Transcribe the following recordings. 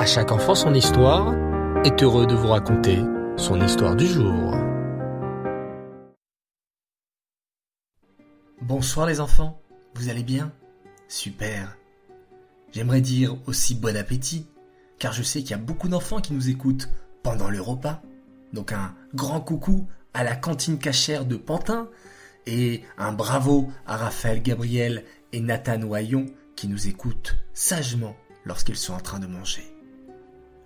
À chaque enfant son histoire est heureux de vous raconter son histoire du jour. Bonsoir les enfants, vous allez bien? Super. J'aimerais dire aussi bon appétit, car je sais qu'il y a beaucoup d'enfants qui nous écoutent pendant le repas. Donc un grand coucou à la cantine cachère de Pantin et un bravo à Raphaël Gabriel et Nathan Oyon qui nous écoutent sagement lorsqu'ils sont en train de manger.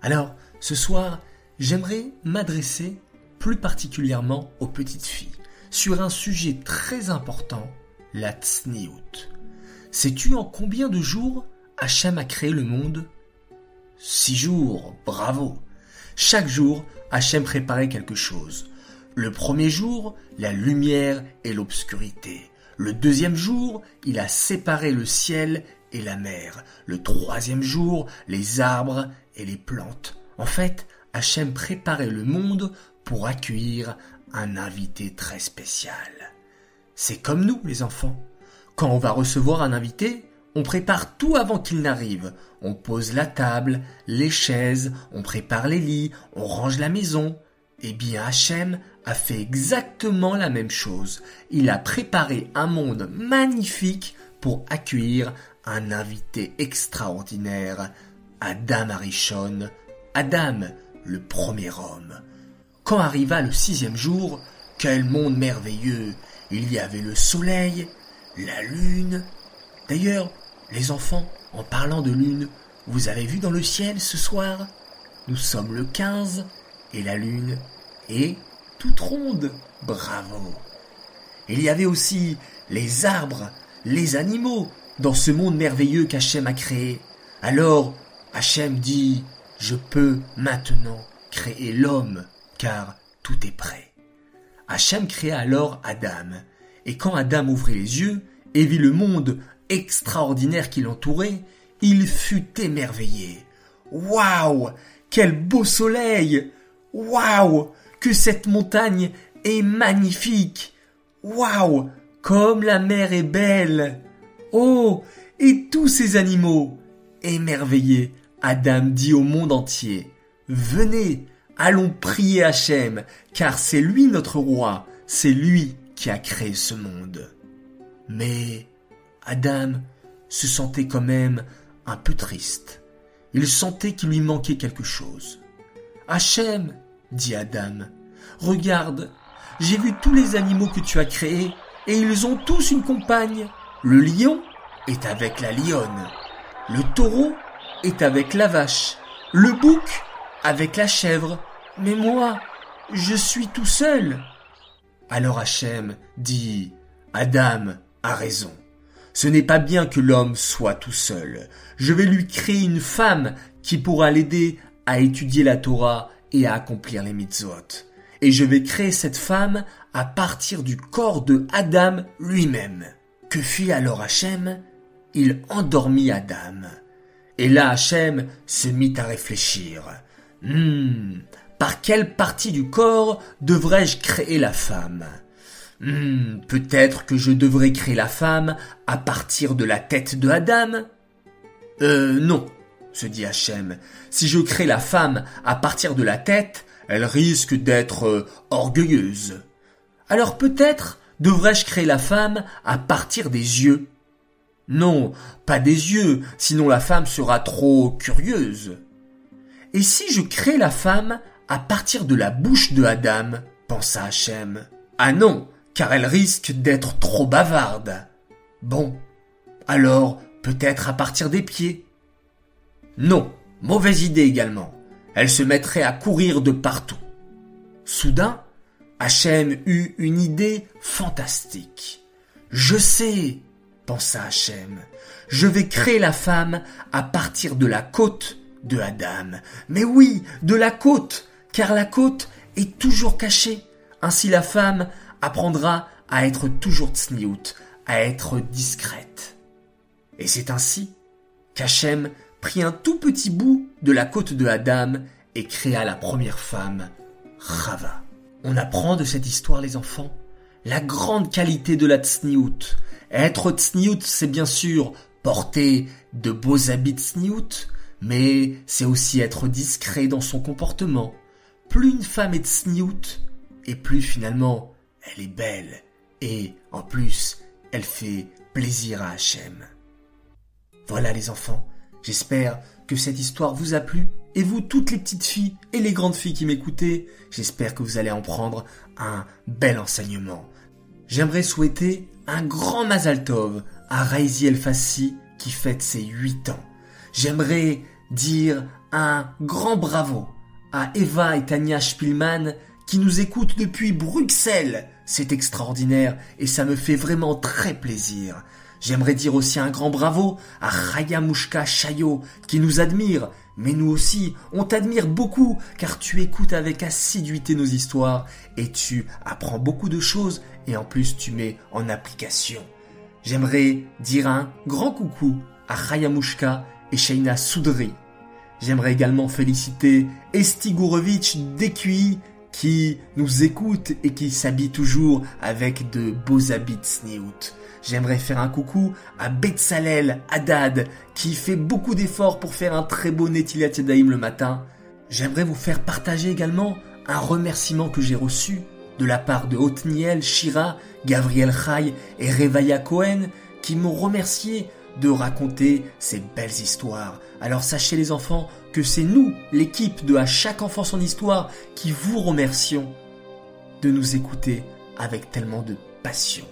Alors, ce soir, j'aimerais m'adresser plus particulièrement aux petites filles sur un sujet très important, la tsniout. Sais-tu en combien de jours Hachem a créé le monde? Six jours, bravo. Chaque jour, Hachem préparait quelque chose. Le premier jour, la lumière et l'obscurité. Le deuxième jour, il a séparé le ciel la mer. Le troisième jour, les arbres et les plantes. En fait, Hachem préparait le monde pour accueillir un invité très spécial. C'est comme nous, les enfants. Quand on va recevoir un invité, on prépare tout avant qu'il n'arrive. On pose la table, les chaises, on prépare les lits, on range la maison. Eh bien, Hachem a fait exactement la même chose. Il a préparé un monde magnifique pour accueillir un invité extraordinaire, Adam Arishon, Adam, le premier homme. Quand arriva le sixième jour, quel monde merveilleux Il y avait le soleil, la lune. D'ailleurs, les enfants, en parlant de lune, vous avez vu dans le ciel ce soir? Nous sommes le 15 et la lune est toute ronde. Bravo. Il y avait aussi les arbres, les animaux, dans ce monde merveilleux qu'Hachem a créé. Alors, Hachem dit, je peux maintenant créer l'homme, car tout est prêt. Hachem créa alors Adam, et quand Adam ouvrit les yeux et vit le monde extraordinaire qui l'entourait, il fut émerveillé. Waouh Quel beau soleil Waouh Que cette montagne est magnifique Waouh Comme la mer est belle Oh Et tous ces animaux Émerveillé, Adam dit au monde entier Venez, allons prier Hachem, car c'est lui notre roi, c'est lui qui a créé ce monde. Mais Adam se sentait quand même un peu triste. Il sentait qu'il lui manquait quelque chose. Hachem, dit Adam, regarde, j'ai vu tous les animaux que tu as créés, et ils ont tous une compagne. Le lion est avec la lionne. Le taureau est avec la vache. Le bouc avec la chèvre. Mais moi, je suis tout seul. Alors Hachem dit, Adam a raison. Ce n'est pas bien que l'homme soit tout seul. Je vais lui créer une femme qui pourra l'aider à étudier la Torah et à accomplir les mitzvot. Et je vais créer cette femme à partir du corps de Adam lui-même. Que fit alors Hachem? Il endormit Adam. Et là Hachem se mit à réfléchir. Hmm, par quelle partie du corps devrais-je créer la femme? Hmm, Peut-être que je devrais créer la femme à partir de la tête de Adam? Euh non, se dit Hachem. Si je crée la femme à partir de la tête, elle risque d'être euh, orgueilleuse. Alors peut-être devrais-je créer la femme à partir des yeux? Non, pas des yeux, sinon la femme sera trop curieuse. Et si je crée la femme à partir de la bouche de Adam? pensa Hachem. Ah non, car elle risque d'être trop bavarde. Bon, alors peut-être à partir des pieds. Non, mauvaise idée également. Elle se mettrait à courir de partout. Soudain, Hachem eut une idée fantastique. Je sais, pensa Hachem, je vais créer la femme à partir de la côte de Adam. Mais oui, de la côte, car la côte est toujours cachée. Ainsi la femme apprendra à être toujours tsniout, à être discrète. Et c'est ainsi qu'Hachem prit un tout petit bout de la côte de Adam et créa la première femme, Rava. On apprend de cette histoire, les enfants, la grande qualité de la tsniout. Être tsniout, c'est bien sûr porter de beaux habits tsniout, mais c'est aussi être discret dans son comportement. Plus une femme est tsniout, et plus finalement elle est belle, et en plus elle fait plaisir à Hachem. Voilà les enfants, j'espère que cette histoire vous a plu, et vous toutes les petites filles et les grandes filles qui m'écoutez, j'espère que vous allez en prendre un bel enseignement. J'aimerais souhaiter un grand Mazal Tov à Raizi El Fassi qui fête ses 8 ans. J'aimerais dire un grand bravo à Eva et Tania Spielmann qui nous écoutent depuis Bruxelles. C'est extraordinaire et ça me fait vraiment très plaisir. J'aimerais dire aussi un grand bravo à Raya Mouchka Chayo qui nous admire, mais nous aussi, on t'admire beaucoup car tu écoutes avec assiduité nos histoires et tu apprends beaucoup de choses et en plus tu mets en application. J'aimerais dire un grand coucou à Raya Mouchka et Shaina Soudri. J'aimerais également féliciter Esti Gourovitch d'EQI qui nous écoute et qui s'habille toujours avec de beaux habits sniout. J'aimerais faire un coucou à Betsalel Haddad qui fait beaucoup d'efforts pour faire un très beau Netilat Yadayim le matin. J'aimerais vous faire partager également un remerciement que j'ai reçu de la part de Otniel, Shira, Gabriel Chai et Revaya Cohen qui m'ont remercié de raconter ces belles histoires. Alors sachez les enfants que c'est nous, l'équipe de À chaque enfant son histoire, qui vous remercions de nous écouter avec tellement de passion.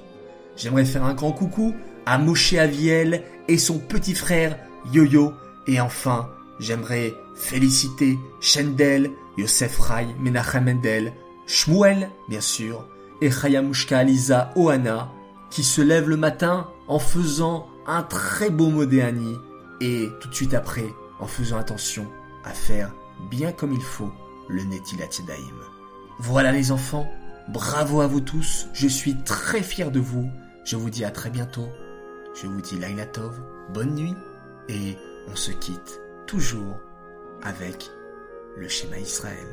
J'aimerais faire un grand coucou à Moshe Aviel et son petit frère Yo-Yo. Et enfin, j'aimerais féliciter Shendel, Yosef Rai, Menachem Mendel, Shmuel, bien sûr, et Chayamushka Aliza Ohana, qui se lèvent le matin en faisant un très beau modéani et tout de suite après en faisant attention à faire bien comme il faut le Netilat. Voilà les enfants, bravo à vous tous, je suis très fier de vous, je vous dis à très bientôt, je vous dis Laila Tov, bonne nuit et on se quitte toujours avec le schéma Israël.